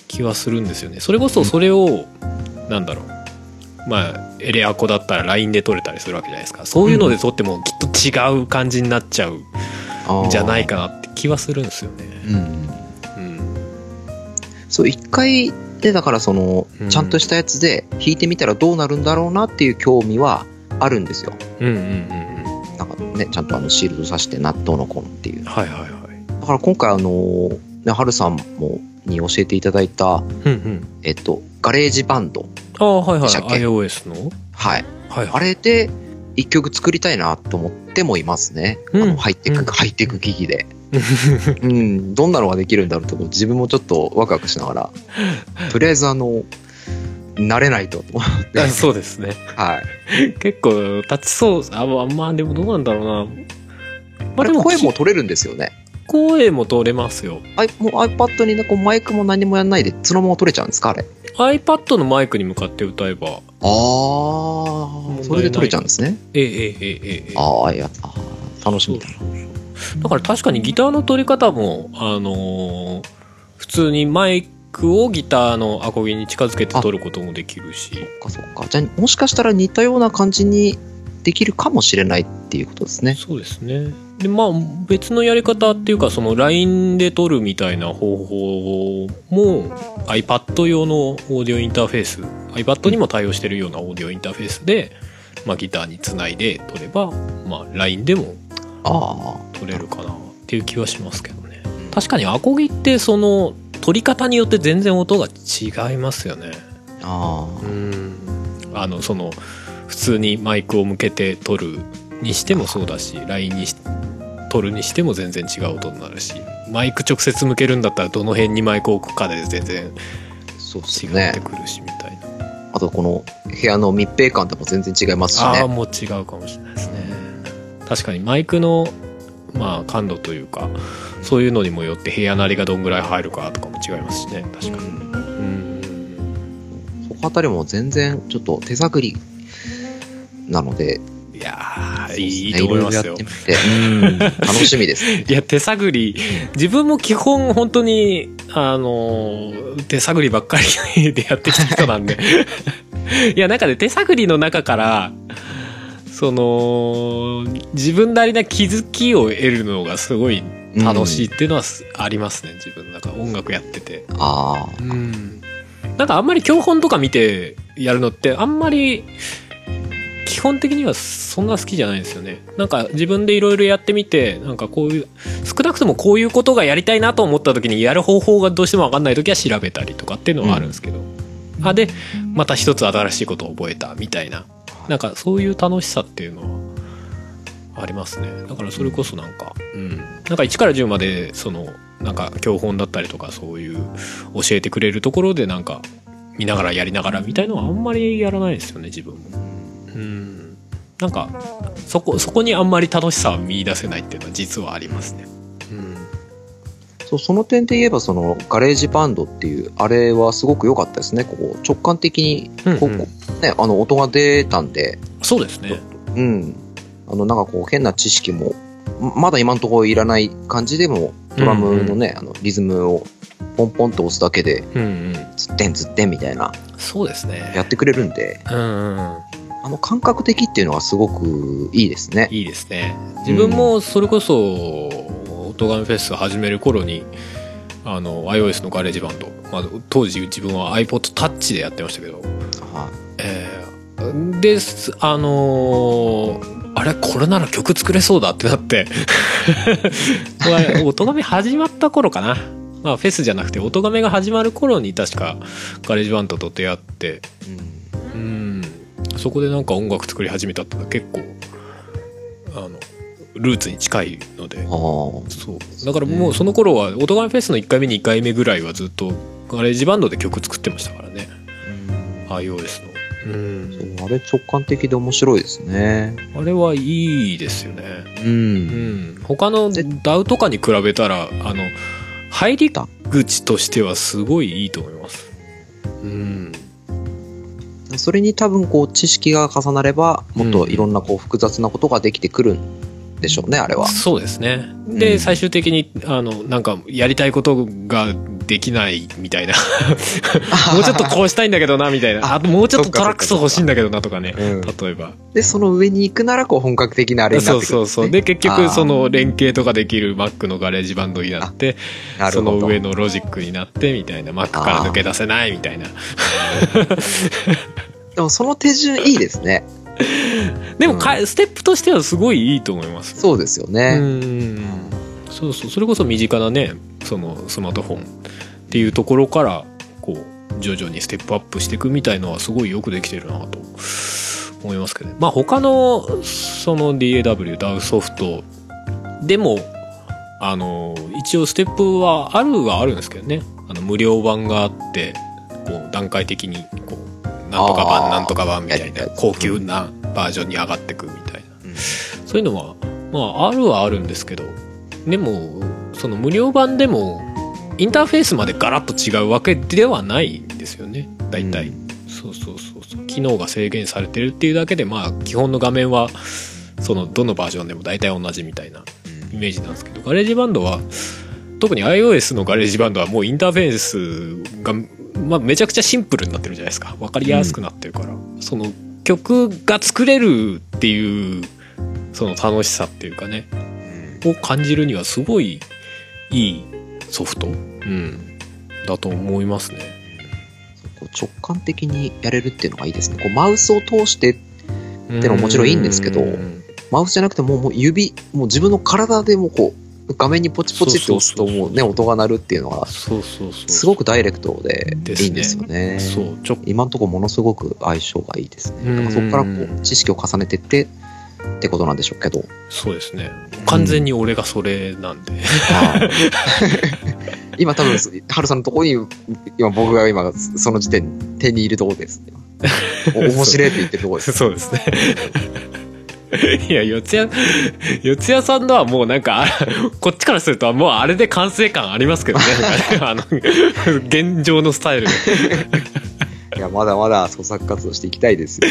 気はするんですよね。それこそそれを、なんだろう。まあエレアコだったら LINE で撮れたりするわけじゃないですか。そういうので撮ってもきっと違う感じになっちゃうん。じゃないかなって気はするんですよね。うん。うんそう、一回で、だからそのうん、ちゃんとしたやつで弾いてみたらどうなるんだろうなっていう興味はあるんですよ。うんうんうんなんかね、ちゃんとあのシールドさして納豆のコンっていううん。はいはいはいだから今回あの、ね、はるさんも、に教えていただいた、うんうんえっと、ガレージバンド。ああはいはい iOS の？はい。はいあれで一曲作りたいなと思ってもいますね。あうんのハイテク、うんハイテク機器で。うん、どんなのができるんだろうと自分もちょっとワクワクしながらとりあえずあの慣れないと。[LAUGHS] あそうですね。はい。結構立ちそう。あまあでもどうなんだろうな、まあ、でも声も取れるんですよね。声も取れますよ。あもう iPad に、ね、こうマイクも何もやんないでそのまま取れちゃうんですかあれ？iPad のマイクに向かって歌えば。ああそれで取れちゃうんですね。ええええええああや楽しみだな。だから確かにギターの取り方もあのー普通にマイクをギターのアコギに近づけて取ることもできるしそっかそっか。じゃあ、もしかしたら似たような感じにできるかもしれないっていうことですね。そうですねでまあ別のやり方っていうかその LINE で撮るみたいな方法も iPad 用のオーディオインターフェース iPad にも対応してるようなオーディオインターフェースで、まあ、ギターにつないで撮れば、まあ、LINE でもあ撮れるかなっていう気はしますけどね。確かにアコギってその撮り方によって全然音が違いますよね。あ、ああ。うん。あのその普通にマイクを向けて撮るにしてもそうだし LINE にし撮るにしても全然違う音になるしマイク直接向けるんだったらどの辺にマイクを置くかで全然違っね。て。くるしみたいな、あと、この部屋の密閉感とも全然違いますしね。ああもう違うかもしれないですね確かにマイクのまあ感度というかそういうのにもよって部屋なりがどんぐらい入るかとかも違いますしね。確かに。うん。そこあたりも全然ちょっと手探りなので、いやーいいね。と思いますよ。ろろやってみて、うん、楽しみです。ね。[LAUGHS] いや、手探り、自分も基本本当に、あの、手探りばっかりでやってきた人なんで。[LAUGHS] いや、なんかね、手探りの中から、その、自分なりな気づきを得るのがすごい楽しいっていうのはすありますね、自分なんか音楽やってて。ああ、うん。なんかあんまり教本とか見てやるのって、あんまり、基本的にはそんな好きじゃないんですよね。なんか自分でいろいろやってみて、なんかこういう、少なくともこういうことがやりたいなと思った時にやる方法がどうしてもわかんない時は調べたりとかっていうのはあるんですけど。あ、で、また一つ新しいことを覚えたみたいな。なんかそういう楽しさっていうのはありますね。だからそれこそなんか、うん。なんか1から10まで、その、なんか教本だったりとかそういう教えてくれるところでなんか見ながらやりながらみたいのはあんまりやらないですよね、自分も。うん。なんか、そこ、そこにあんまり楽しさは見出せないっていうのは実はありますね。うん。そうその点で言えば、そのガレージバンドっていう、あれはすごく良かったですね。こう直感的にこう、うんうんこうね、あの音が出たんで、そうですね。うん。あの、なんかこう変な知識も、ままだ今のところいらない感じでも、ドラムのね、あのリズムをポンポンと押すだけで、うんうん。つってんつってんみたいな、そうですね。やってくれるんで、うんうんうん。あの感覚的っていうのはすごくいいですね。いいですね自分もそれこそ音ガメフェス始める頃にあの iOS のガレージバンド、まあ、当時自分は iPod Touch でやってましたけど。はえーですあのーあれこれなら曲作れそうだってなって。これ音ガメ始まった頃かな。まあフェスじゃなくて音ガメが始まる頃に確かガレージバンドと出会って。いうん。うん。そこでなんか音楽作り始めたって結構あのルーツに近いので。ああそう。だからもうその頃は「音ガメフェス」の1回目2回目ぐらいはずっとガレージバンドで曲作ってましたからね。iOS の。うん。そうあれ直感的で面白いですね。あれはいいですよね。う。うん。ん他の DAW とかに比べたらあの入り口としてはすごいいいと思います。うん。それに多分こう知識が重なれば、もっといろんなこう複雑なことができてくるんでしょうね、あれは。そうですね。で、うん最終的に、あの、なんか、やりたいことができないみたいな。[LAUGHS] もうちょっとこうしたいんだけどな、みたいな。ああと、もうちょっとトラックス欲しいんだけどな、とかね。うん例えば。で、その上に行くならこう本格的なあれになそうってくるんです、ね。そうそう。で、結局、その、連携とかできる Mac の GarageBand になって、その上のロジックになって、みたいな。Mac から抜け出せない、みたいな。でもその手順いいですね。[LAUGHS] でもか、ステップとしてはすごいいいと思います。そうですようね。ん。そうそう。それこそ身近なねそのスマートフォンっていうところからこう徐々にステップアップしていくみたいのはすごいよくできてるなと思いますけどね。まあ他のその DAW ダウソフトでもあの一応ステップはあるはあるんですけどね。あの無料版があってこう段階的にこうなんとか版なんとか版みたいな高級なバージョンに上がってくみたいな。うん。そういうのはまああるはあるんですけどでもその無料版でもインターフェースまでガラッと違うわけではないんですよね。大体、うん。そうそうそうそう。機能が制限されてるっていうだけでまあ基本の画面はそのどのバージョンでも大体同じみたいなイメージなんですけど GarageBand は特に iOS のガレージバンドはもうインターフェースが、まあ、めちゃくちゃシンプルになってるじゃないですか。分かりやすくなってるから、その曲が作れるっていうその楽しさっていうかね。うん。を感じるにはすごいいいソフト、うん、だと思いますね。こう直感的にやれるっていうのがいいですね。こうマウスを通して、ってのはもちろんいいんですけどマウスじゃなくてもうもう指、もう自分の体でもこう、画面にポチポチって押すともうね、音が鳴るっていうのは、すごくダイレクトでいいんですよね。そうちょ今のところものすごく相性がいいですね。だからそこからこう知識を重ねてってってことなんでしょうけど。そうですね完全に俺がそれなんで、[LAUGHS] 今多分、ハルさんのところに、今僕が今その時点手に入るところです。お面白いって言ってるところです。[LAUGHS] そうですね [LAUGHS] いや四谷四谷さんのはもうなんかあ [LAUGHS] こっちからするともうあれで完成感ありますけどねあの [LAUGHS] 現状のスタイルでいや、まだまだ創作活動していきたいですよ。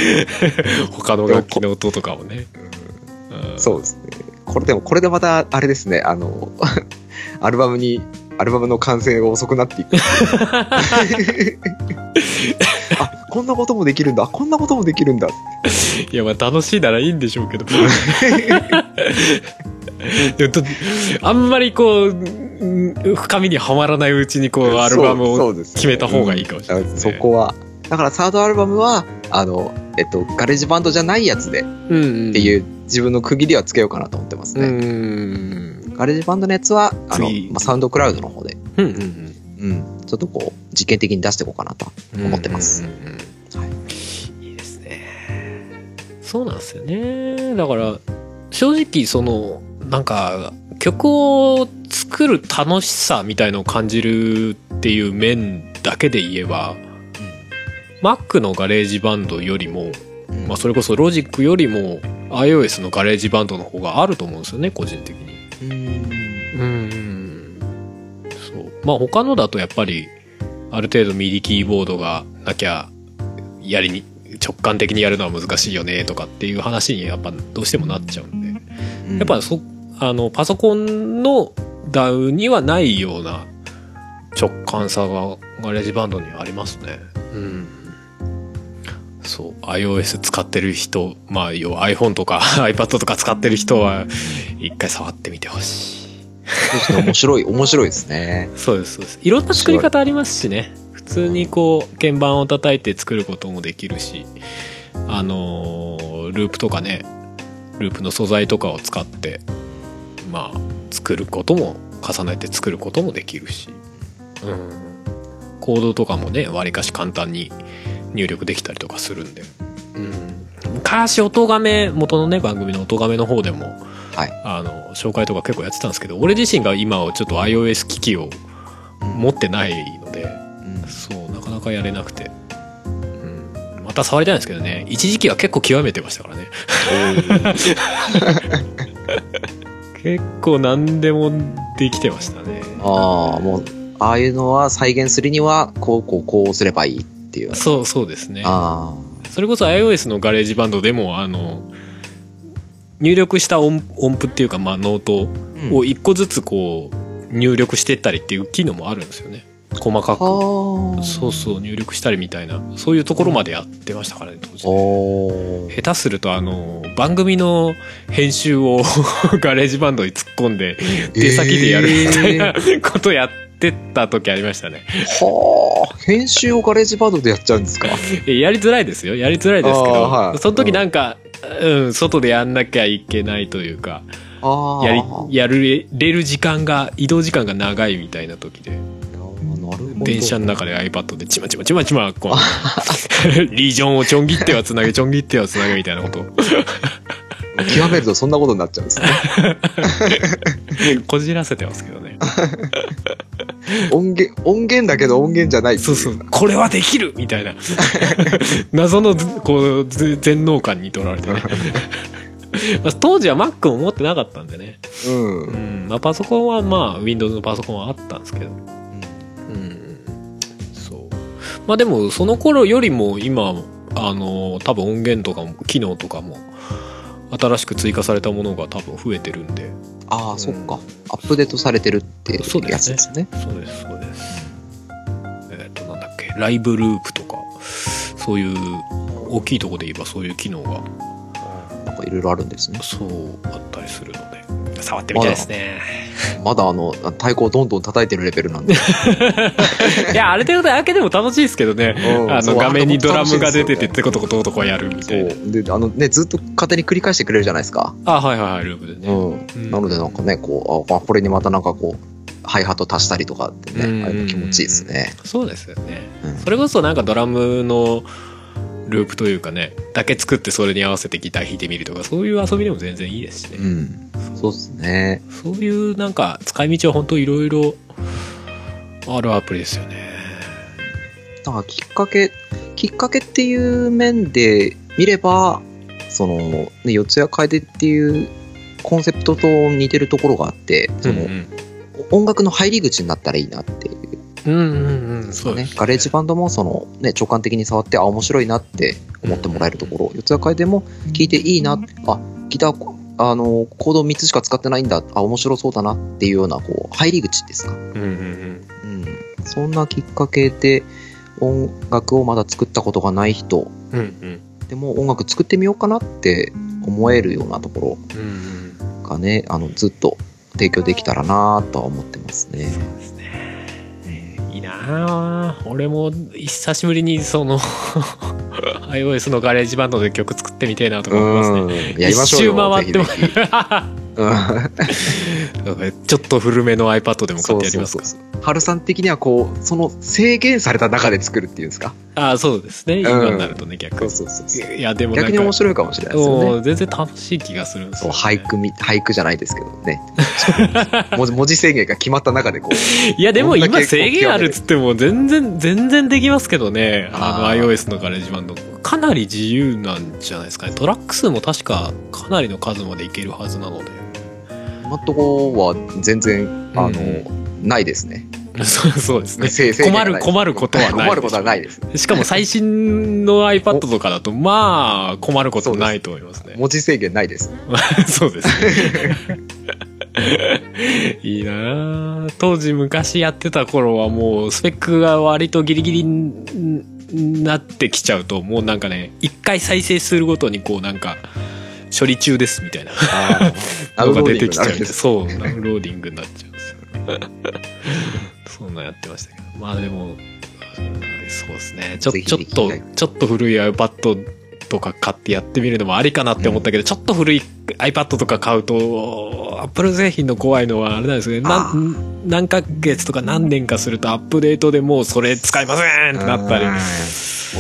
他の楽器の音とかもね、うんそうですね。これでも、これでまた、あれですね、あの、アルバムに、アルバムの完成が遅くなっていく。あ、こんなこともできるんだ。こんなこともできるんだ。いやまあ楽しいならいいんでしょうけど [LAUGHS] あんまりこううん深みにはまらないうちにこうアルバムを決めた方がいいかもしれないですねそこは。だからサードアルバムは、あの、えっと、 GarageBand じゃないやつでっうんうんていう自分の区切りはつけようかなと思ってますうね。ん GarageBand のやつは、あの、次まあ、 SoundCloud の方で、うんうんうん、ちょっとこう、実験的に出していこうかなとうん。思ってます。い。いいですね。そうなんですよね。だから正直そのなんか曲を作る楽しさみたいのを感じるっていう面だけで言えば Mac のガレージバンドよりも、うん。まあ、それこそロジックよりも iOS のガレージバンドの方があると思うんですよね個人的にまあ他のだとやっぱりある程度 MIDI キーボードがなきゃやりに直感的にやるのは難しいよねとかっていう話にやっぱどうしてもなっちゃうんで。うん。やっぱそあのパソコンの DAW にはないような直感さが GarageBand にはありますね。うん。そう。iOS 使ってる人まあ要は iPhone とか [LAUGHS] iPad とか使ってる人は一回触ってみてほしい面白い、[LAUGHS] 面白いですね。そうですそうです。いろんな作り方ありますしね。普通にこう鍵盤を叩いて作ることもできるしあのーループとかねループの素材とかを使ってまあ作ることも重ねて作ることもできるし、うん、コードとかもねわりかし簡単に入力できたりとかするんで、うん、昔音がめ元のね番組の音がめの方でもはい。あの紹介とか結構やってたんですけど俺自身が今はちょっと iOS 機器を持ってないのでうん。そうなかなかやれなくて、うん、また触りたいんですけどね一時期は結構極めてましたからね。[LAUGHS] 結構何でもできてましたね。ああ、もう、ああいうのは再現するには、こう、こう、こうすればいいっていう。そうそうですね。あそれこそ iOS のガレージバンドでもあの入力した音音符っていうか、まあ、ノートあ。を一個ずつこう入力してったりっていう機能もあるんですよね。細かく。はあ。そうそう入力したりみたいな。そういうところまでやってましたからね当時下手するとあの番組の編集を [LAUGHS] GarageBand に突っ込んで出先でやるみたいなことやってた時ありましたね。はあ。編集を GarageBand でやっちゃうんですか？[LAUGHS] えやりづらいですよ。やりづらいですけど、はい。その時なんか、うん、外でやんなきゃいけないというか。やりやるれる時間が移動時間が長いみたいな時で。電車の中で iPad でちまちまちまちまこう [LAUGHS] リージョンをちょん切ってはつなげちょん切ってはつなげみたいなことを極めるとそんなことになっちゃうんですね。[LAUGHS] こじらせてますけどね [LAUGHS] 音源、音源だけど音源じゃないそうそう。これはできるみたいな。[LAUGHS] 謎のこうぜ全能感にとられてね。[LAUGHS] まあ当時は Mac も持ってなかったんでね、うん。ううんん。まあ、パソコンはまあ Windows のパソコンはあったんですけど。うん。そう。まあでもその頃よりも今あの多分音源とかも機能とかも新しく追加されたものが多分増えてるんでああ、そっか。アップデートされてるっていうやつですね。そうですそうですえっ、となんだっけライブループとかそういう大きいとこで言えばそういう機能がなんかいろいろあるんですね。そうあったりするので触ってみたいですねまだあの、太鼓をどんどん叩いてるレベルなんで。[LAUGHS] いやある程度だけでも楽しいですけどねあの画面にドラムが出ててあれテコトコトコトコやるみそたいなう。で、あのね、ずっと勝手に繰り返してくれるじゃないですか。あはいはいはいループでねうん。なのでなんかね、こう、あ、これにまたなんかこう、ハイハット足したりとかってね、うんああいうの気持ちいいですね。そうですよねうんそれこそなんかドラムのループというかねだけ作ってそれに合わせてギター弾いてみるとかそういう遊びでも全然いいですしね、うん。そうですね。そういうなんか使い道は本当いろいろあるアプリですよねだからきっかけ、きっかけっていう面で見れば、その、ね、四谷楓っていうコンセプトと似てるところがあって、その、うん音楽の入り口になったらいいなっていううんうんうんですかねそうです。 GarageBand もその、ね、直感的に触って、あ、面白いなって思ってもらえるところ、四谷楓も聴いていいな、あ、ギター、あの、コード3つしか使ってないんだ、あ、面白そうだなっていうような、こう、入り口ですか？うんうんうん。そんなきっかけで、音楽をまだ作ったことがない人、うんうんでも音楽作ってみようかなって思えるようなとこうんうんろがね、あの、ずっと提供できたらなとは思ってますね。そうですねなあ俺も久しぶりにその [LAUGHS] iOS のガレージバンドで曲作ってみたいなとか思いますねうん。やりましょうよ。一周回っても [LAUGHS] ちょっと古めの iPad でも買ってやりますか。そうそうそう春さん的にはこう、その制限された中で作るっていうんですか？ああそうですね。今になるとね逆そうにそうそうそう。いやでも逆に面白いかもしれないですよね。全然楽しい気がするんですそうよ、ね、俳句み、俳句じゃないですけどね。[LAUGHS] 文字文字制限が決まった中でこう。いやでも今制限あるっつっても全然全然できますけどね。あの iOS のガレージバンドかなり自由なんじゃないですかね。トラック数も確かかなりの数までいけるはずなので今のところは全然、あの、うん。ないですね。[LAUGHS] そうそうですね。困る困ることはない困ることはないです。しかも最新の iPad とかだとまあ困ることないと思いますね。文字制限ないです。[LAUGHS] そうですね。いいなあ。当時昔やってた頃はもうスペックが割とギリギリになってきちゃうともうなんかね一回再生するごとにこうなんか処理中ですみたいな。ダ [LAUGHS] のが出てきちゃう。そうダウンローディングになっちゃうんですよ。ね [LAUGHS] そんなんやってましたけど。まあでもそうですね。ちょちょっとちょっと古い iPad とか買ってやってみるのもありかなって思ったけど、ちょっと古い iPad とか買うと Apple 製品の怖いのはあれなんですね何ヶ月とか何年かするとアップデートでもうそれ使いませんってなったり。うん。おっ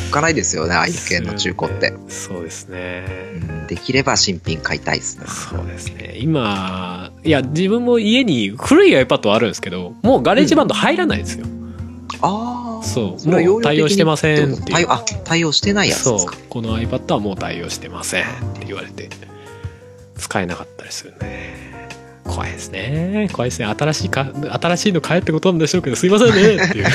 かないですよね、ああいう系の中古って。そうですね。うん。できれば新品買いたいですね。そうですね。今いや自分も家に古い iPad はあるんですけどもう GarageBand 入らないんですよ、ああ。そう。もう対応してませんっていう。対応あ、対応してないやつそうですか。この iPad はもう対応してませんって言われて使えなかったりするね。怖いですね。怖いですね。新しいか新しいの買えってことなんでしょうけどすいませんねっていう。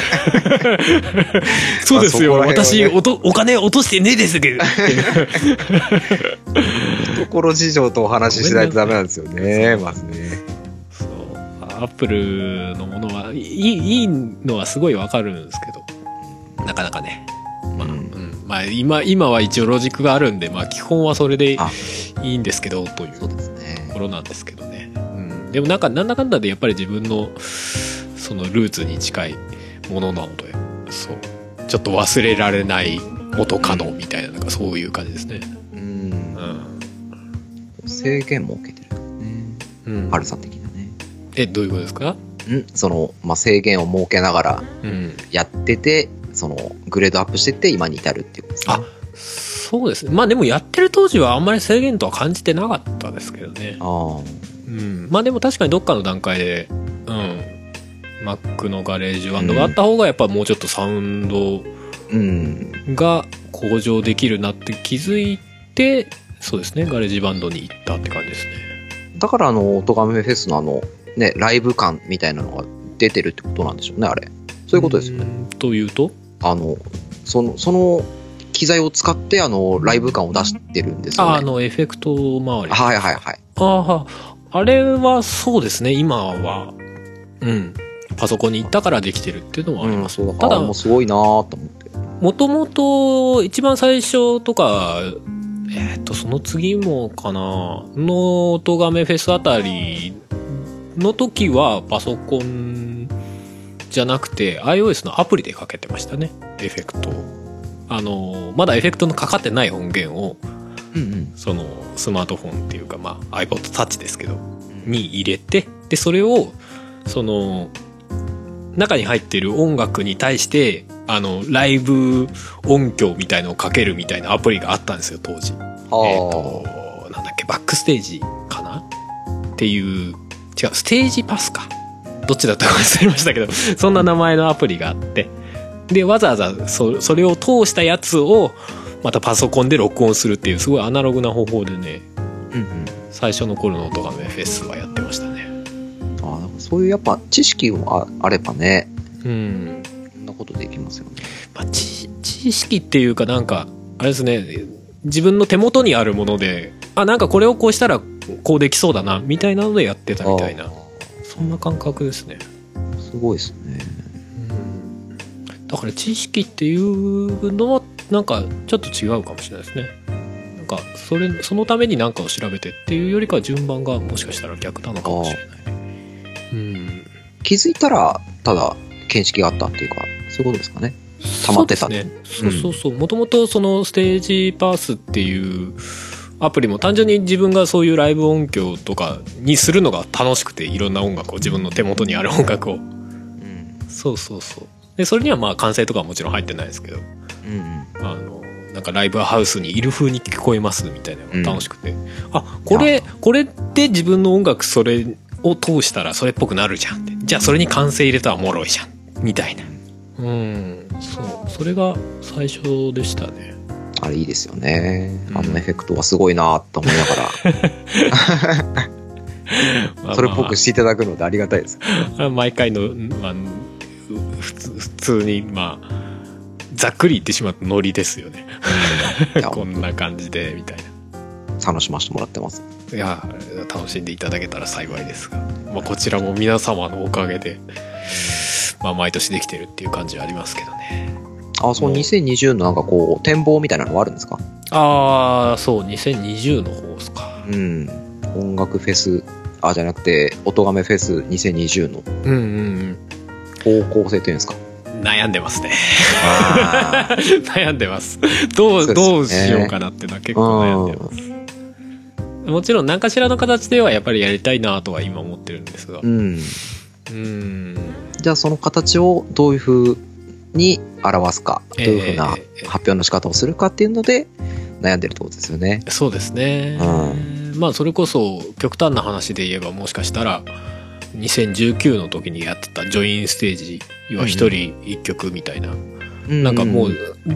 そうですよ、ね。私おとお金落としてねえですけど。[LAUGHS] 懐事情とお話ししないとダメなんですよね、まずね。アップルのものはいいいいのはすごいわかるんですけど。なかなかね。まあ、ううん。んまあ、今今は一応ロジックがあるんで、まあ、基本はそれであ。いいんですけどというとね。ころなんですけどね、うん、でもなんかなんだかんだでやっぱり自分のそのルーツに近いものなのでそう。ちょっと忘れられない元カノみたいななんかそういう感じですね。うん。う。ん。制限設けてるね。うん、ハルさん的。えどういうことですか？んその、まあ、制限を設けながらうん。やってて、その、グレードアップしてって今に至るっていうことですね。あそうですね。まあでもやってる当時はあんまり制限とは感じてなかったですけどね。あーうん。まあでも確かにどっかの段階で、うん。Mac のガレージバンドがあった方がやっぱもうちょっとサウンドうん。が向上できるなって気づいて、そうですね。ガレージバンドに行ったって感じですね。だからあの、オトガメフェスのあの、ね、ライブ感みたいなのが出てるってことなんでしょうね、あれ。そういうことですよね。うん。というと？あの、その、その機材を使って、あの、ライブ感を出してるんですよね。あ、あの、エフェクト周り。はいはいはい。ああ、あれはそうですね、今は。うん。パソコンに行ったからできてるっていうのはありうん、ます。そうだただもうすごいなーと思って。もともと、一番最初とか、えっ、と、その次もかな、の、音亀フェスあたりの時は、パソコンじゃなくて、iOS のアプリでかけてましたね、エフェクトを。あの、まだエフェクトのかかってない音源を、うんうん。その、スマートフォンっていうか、まあ、iPod Touch ですけど、に入れて、で、それを、その、中に入ってる音楽に対して、あの、ライブ音響みたいのをかけるみたいなアプリがあったんですよ、当時。はえっ、と、なんだっけ、バックステージかな？っていう、違う、ステージパスか。どっちだったか忘れましたけど、そんな名前のアプリがあって、で、わざわざそそれを通したやつを、またパソコンで録音するっていう、すごいアナログな方法でね、うんうん。最初の頃の音がめフェスはやってましたね。あーなんかそういうやっぱ知識もああればね、うん。こんなことできますよね。まあ、知知識っていうかなんか、あれですね、自分の手元にあるもので、あ、なんかこれをこうしたらこうできそうだな、みたいなのでやってたみたいなあ、そんな感覚ですね。ーすごいですね。だから知識っていうのはなんかちょっと違うかもしれないですね。なんかそれそのために何かを調べてっていうよりかは順番がもしかしたら逆なのかもしれない。うん。気づいたら、ただ、見識があったっていうか、そういうことですかね。溜まってたそうですね。そうそうそう。もともとそのステージパースっていうアプリも単純に自分がそういうライブ音響とかにするのが楽しくていろんな音楽を自分の手元にある音楽を。うん。そうそうそう。で、それにはまあ完成とかはもちろん入ってないですけど。うんうん。あの、なんかライブハウスにいる風に聞こえますみたいなのが楽しくて。あ、これ、これで自分の音楽それを通したらそれっぽくなるじゃんって。じゃあそれに完成入れたらおもろいじゃん。みたいな。うん。そう。それが最初でしたね。あれいいですよね。うんあのエフェクトはすごいなと思いながら、[LAUGHS] それっぽくしていただくのでありがたいです。あ毎回の、まあ、普通普通に、まあ、ざっくり言ってしまうとノリですよね。[LAUGHS] こんな感じで、みたいな。楽しませてもらってます。いや楽しんでいただけたら幸いですが、まあ、こちらも皆様のおかげで、まあ、毎年できてるっていう感じはありますけどねあ、そう、2020のなんかこう、展望みたいなのはあるんですか？ああそう2020の方ですか。うん。音楽フェス、あ、じゃなくて、音亀フェス2020の。うんうん方向性というんですか？うん悩んでますね。あ [LAUGHS] 悩んでます。どうね。どうしようかなっていうのは結構悩んでます。もちろん何かしらの形ではやっぱりやりたいなとは今思ってるんですが。うん。うん。じゃあその形をどういうふうに表すか、どういうふうなええ発表の仕方をするかっていうので悩んでるってことですよね。そうですね、うまあそれこそ極端な話で言えばもしかしたら2019の時にやってたジョインステージ要は一人一曲みたいな、なんかもう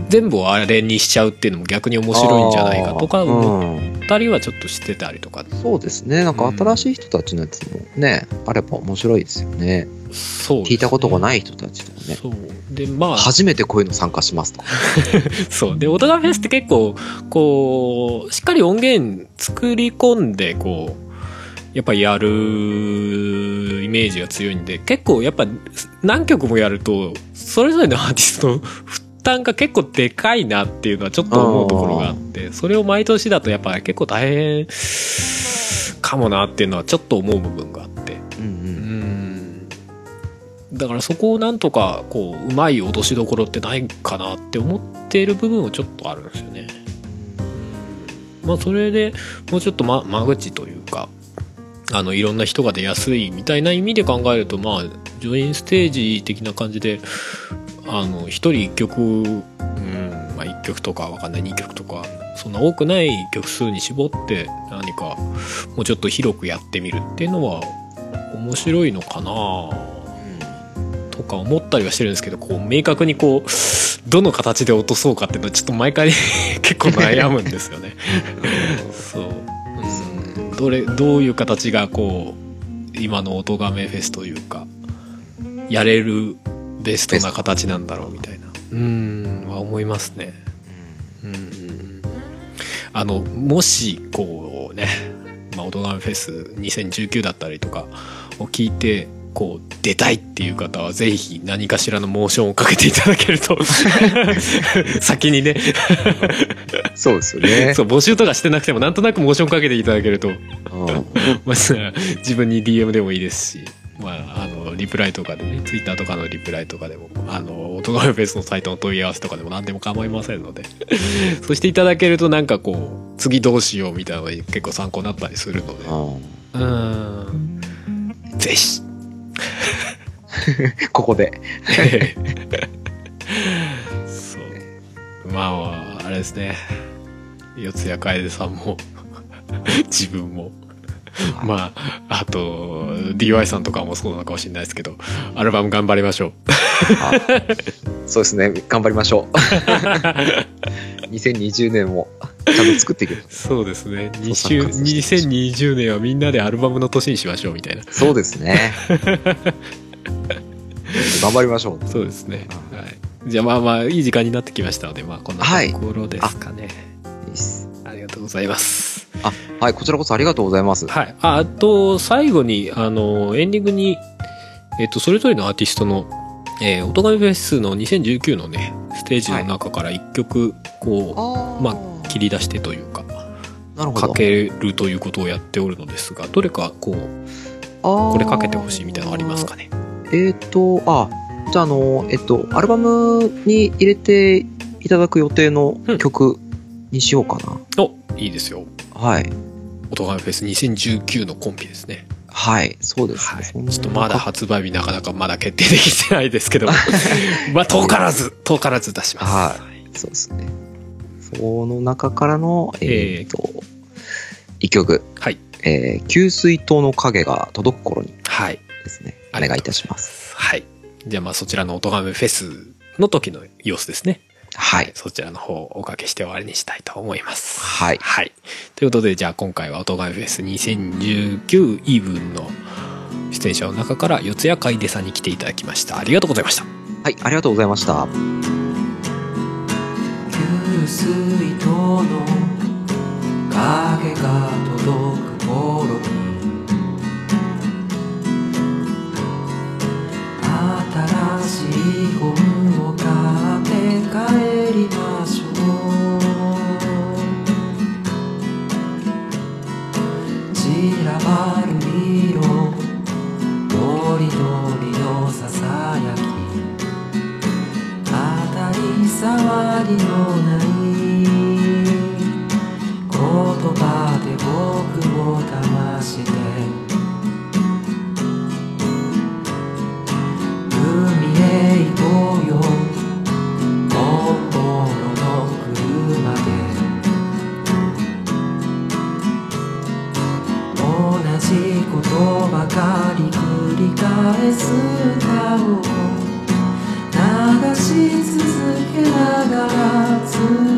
全部をあれにしちゃうっていうのも逆に面白いんじゃないかとか思うん。ったりはちょっとしてたりとか。そうですね。なんか新しい人たちのやつもね、あれば面白いですよね。そうね。聞いたことがない人たちね。そうでまあ。初めてこういうの参加しますと。か。[LAUGHS] そう。で音楽フェスって結構こうしっかり音源作り込んでこうやっぱやるイメージが強いんで結構やっぱ何曲もやるとそれぞれのアーティストの負担が結構でかいなっていうのはちょっと思うところがあってそれを毎年だとやっぱ結構大変かもなっていうのはちょっと思う部分があってだからそこをなんとかこううまい落としどころってないかなって思っている部分はちょっとあるんですよね。まあそれでもうちょっと、ま、間口というかあのいろんな人が出やすいみたいな意味で考えるとまあジョインステージ的な感じであの1人1曲、うんまあ、1曲とかわかんない2曲とかそんな多くない曲数に絞って何かもうちょっと広くやってみるっていうのは面白いのかなとか思ったりはしてるんですけどこう明確にこうどの形で落とそうかっていうのはちょっと毎回 [LAUGHS] 結構悩むんですよね。[LAUGHS] そう、うん、どれどういう形がこう今の音亀フェスというかやれるベストな形なんだろうみたいな。うん。は思いますね。うん。あのもしこうね、まあ、音亀フェス2019だったりとかを聞いてこう出たいっていう方はぜひ何かしらのモーションをかけていただけると。[LAUGHS] 先にね。そうですよね。そう募集とかしてなくてもなんとなくモーションかけていただけると。うん。まあ、自分に DM でもいいですし、まあ、あのリプライとかでね Twitter とかのリプライとかでもあの音楽フェスのサイトの問い合わせとかでも何でも構いませんので。そしていただけるとなんかこう次どうしようみたいなのが結構参考になったりするので。うん。うん。ぜひ [LAUGHS] ここで。そうまああれですね四谷楓さんも自分もまああと DY さんとかもそうなのかもしれないですけどアルバム頑張りましょうあそうですね。頑張りましょう。[LAUGHS] 2020年もちゃんと作っていく。そうですねそう20参加してほしい2020年はみんなでアルバムの年にしましょうみたいなそうですね。[LAUGHS] 頑張りましょう。そうですね、はい、じゃあまあまあいい時間になってきましたのでまあこんなところですかね、いいっすありがとうございますあ、はい、こちらこそありがとうございます。はい。ああと、最後に、あの、エンディングに、えっと、それぞれのアーティストの、えー、音楽フェスの2019のね、ステージの中から一曲、こあう、まあ、切り出してというか、なるほど。かけるということをやっておるのですが、どれか、こう、ここれかけてほしいみたいなのありますかね？えっ、と、あ、じゃあ、あの、えっと、アルバムに入れていただく予定の曲にしようかな。お、いいですよ。はい。音楽フェス2019のコンビですね。はい、そうですね。はい。ちょっとまだ発売日なかなかまだ決定できてないですけど、[LAUGHS] [LAUGHS] まあ、遠からず、遠からず出します。はいそうですね。その中からの、えっ、と、一曲、はい。えー給水塔の影が届く頃にはい。ですね、お願いいたします。はい。じゃあまあそちらの音ガメフェスの時の様子ですね。はい。そちらの方をおかけして終わりにしたいと思います。はいはい。ということでじゃあ今回は音ガメフェス2019イーブンの出演者の中から四谷楓さんに来ていただきました。ありがとうございました。はい、ありがとうございました。給水塔の影が届く頃にのない言葉で僕を騙して海へ行こうよ。心の車で同じことばかり繰り返す歌を流しけながら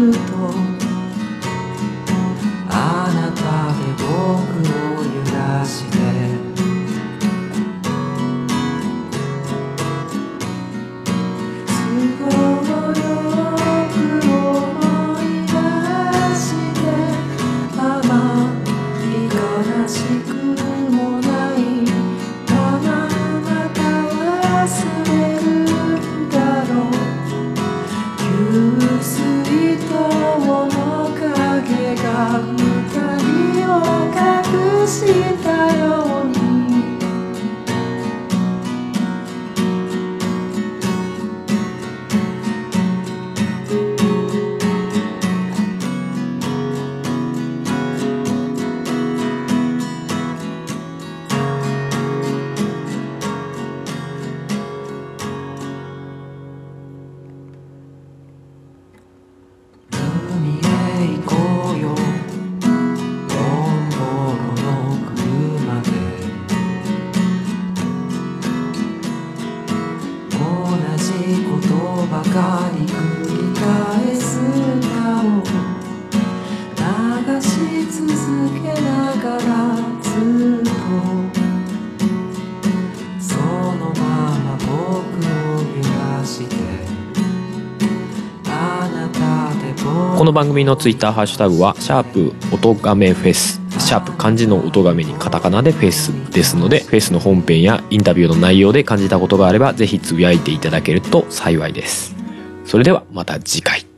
番組のツイッターハッシュタグは、シャープ音がめフェス、シャープ漢字の音がめにカタカナでフェスですので、フェスの本編やインタビューの内容で感じたことがあれば、ぜひつぶやいていただけると幸いです。それではまた次回。